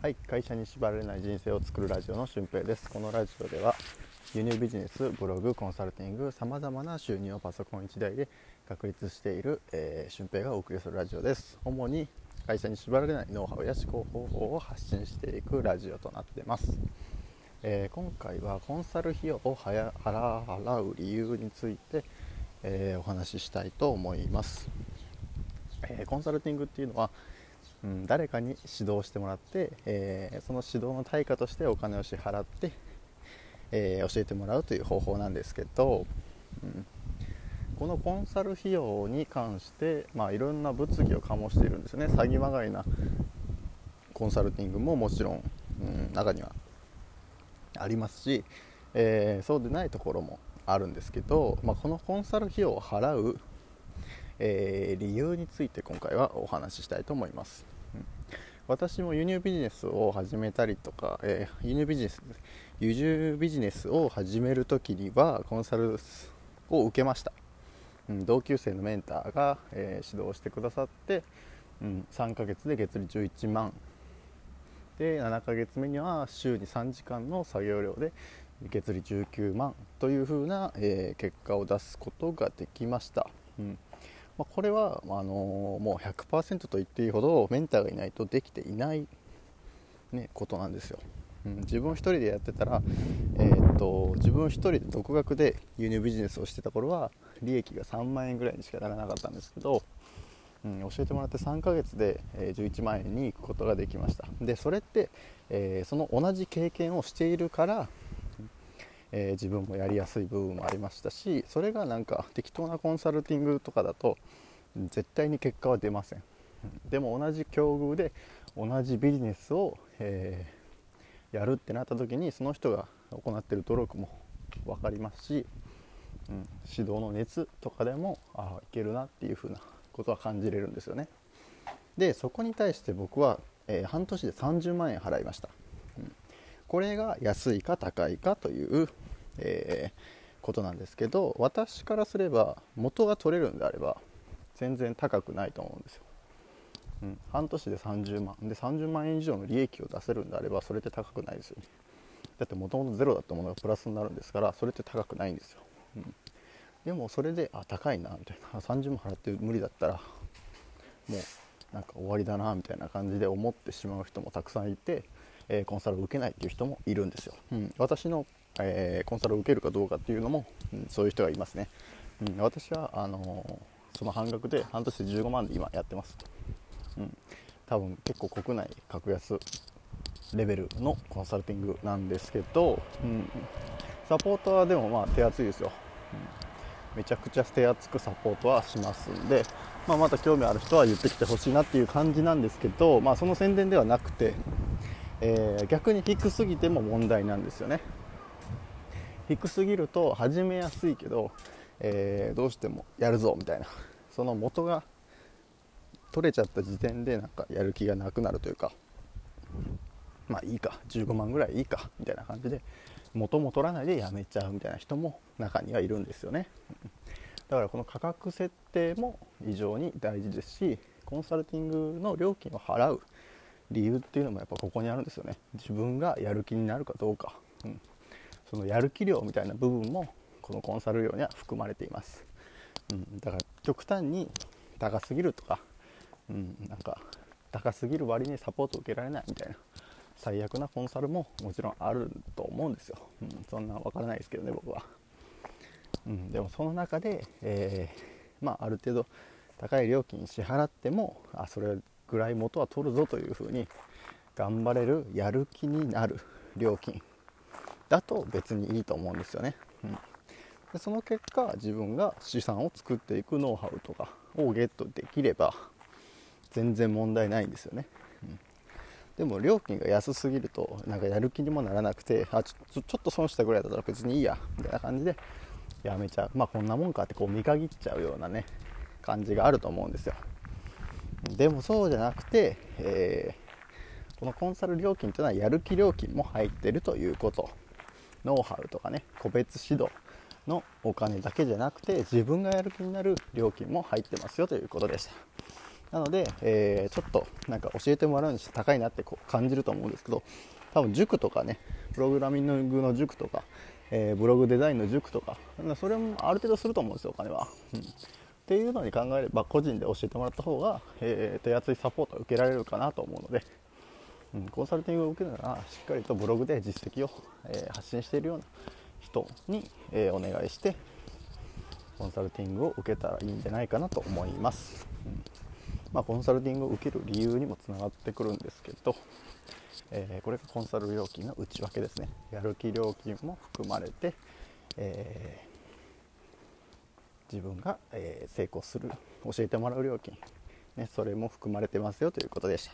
はい、会社に縛られない人生を作るラジオの俊平です。このラジオでは輸入ビジネス、ブログ、コンサルティング、さまざまな収入をパソコン1台で確立している、えー、俊平がお送りするラジオです。主に会社に縛られないノウハウや思考方法を発信していくラジオとなってます。えー、今回はコンサル費用を払う理由について、えー、お話ししたいと思います。えコンサルティングっていうのはうん、誰かに指導してもらって、えー、その指導の対価としてお金を支払って、えー、教えてもらうという方法なんですけど、うん、このコンサル費用に関して、まあ、いろんな物議を醸しているんですよね。詐欺まがいなコンサルティングももちろん、うん、中にはありますし、えー、そうでないところもあるんですけど、まあ、このコンサル費用を払うえー、理由について今回はお話ししたいと思います、うん、私も輸入ビジネスを始めたりとか、えー、輸入ビジネス輸入ビジネスを始める時にはコンサルを受けました、うん、同級生のメンターが、えー、指導してくださって、うん、3ヶ月で月利11万。で7ヶ月目には週に3時間の作業量で月利19万というふうな、えー、結果を出すことができました、うん。まあ、これは、あの、もう100%と言っていいほどメンターがいないとできていない、ね、ことなんですよ、うん、自分1人でやってたら、えー、っと自分1人で独学で輸入ビジネスをしてた頃は利益が3万円ぐらいにしかならなかったんですけど、うん、教えてもらって3ヶ月で、え11万円に行くことができました。でそれって、えー、その同じ経験をしているからえー、自分もやりやすい部分もありましたしそれがなんか適当なコンサルティングとかだと絶対に結果は出ません。でも同じ境遇で同じビジネスを、えー、やるってなった時にその人が行ってる努力も分かりますし、うん、指導の熱とかでもああいけるなっていう風なことは感じれるんですよね。でそこに対して僕は、えー、半年で30万円払いました。うん。これが安いか高いかという、えー、ことなんですけど私からすれば元が取れるんであれば全然高くないと思うんですよ、うん、半年で30万。で30万円以上の利益を出せるんであればそれって高くないですよね。だってもともとゼロだったものがプラスになるんですからそれって高くないんですよ、うん、でもそれであ高いなみたいな。30万払って無理だったらもうなんか終わりだなみたいな感じで思ってしまう人もたくさんいてえコンサルを受けないっていう人もいるんですよ、うん、私の、えコンサルを受けるかどうかっていうのも、うん、そういう人がいますね、うん、私はあのその半額で半年で15万で今やってます、うん、多分結構国内格安レベルのコンサルティングなんですけど、うん、サポートはでもまあ手厚いですよ、うん、めちゃくちゃ手厚くサポートはしますんで、まあ、また興味ある人は言ってきてほしいなっていう感じなんですけど、まあ、その宣伝ではなくて、えー、逆に低すぎても問題なんですよね。低すぎると始めやすいけど、えー、どうしてもやるぞみたいな。その元が取れちゃった時点でなんかやる気がなくなるというかまあいいか15万ぐらいいいかみたいな感じで元も取らないでやめちゃうみたいな人も中にはいるんですよね。だからこの価格設定も非常に大事ですしコンサルティングの料金を払う理由っていうのもやっぱここにあるんですよね。自分がやる気になるかどうか、うん、そのやる気量みたいな部分もこのコンサル料には含まれています、うん、だから極端に高すぎるとか、うん、なんか高すぎる割にサポート受けられないみたいな最悪なコンサルももちろんあると思うんですよ、うん、そんな分からないですけどね僕は、うん、でもその中で、えー、まあ、ある程度高い料金支払ってもあそれぐらい元は取るぞというふうに頑張れるやる気になる料金だと別にいいと思うんですよね、うん、でその結果自分が資産を作っていくノウハウとかをゲットできれば全然問題ないんですよね、うん、でも料金が安すぎるとなんかやる気にもならなくてあちょちょっと損したぐらいだったら別にいいやみたいな感じでやめちゃう。まあこんなもんかってこう見限っちゃうようなね感じがあると思うんですよ。でもそうじゃなくて、えー、このコンサル料金というのはやる気料金も入ってるということ。ノウハウとかね個別指導のお金だけじゃなくて自分がやる気になる料金も入ってますよということでした。なので、えー、ちょっとなんか教えてもらうにして高いなってこう感じると思うんですけど多分塾とかねプログラミングの塾とか、えー、ブログデザインの塾とかそれもある程度すると思うんですよお金は、うん、っていうのに考えれば個人で教えてもらった方が、えー、手厚いサポートを受けられるかなと思うので、うん、コンサルティングを受けるならしっかりとブログで実績を、え発信しているような人に、えお願いしてコンサルティングを受けたらいいんじゃないかなと思います、うん。まあ、コンサルティングを受ける理由にもつながってくるんですけど、えー、これがコンサル料金の内訳ですね。やる気料金も含まれて、え、自分が、え、成功する教えてもらう料金、ね、それも含まれてますよということでした。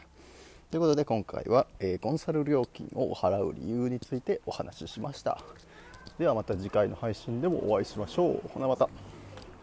ということで今回は、えコンサル料金を払う理由についてお話ししました。ではまた次回の配信でもお会いしましょう。ほなまた。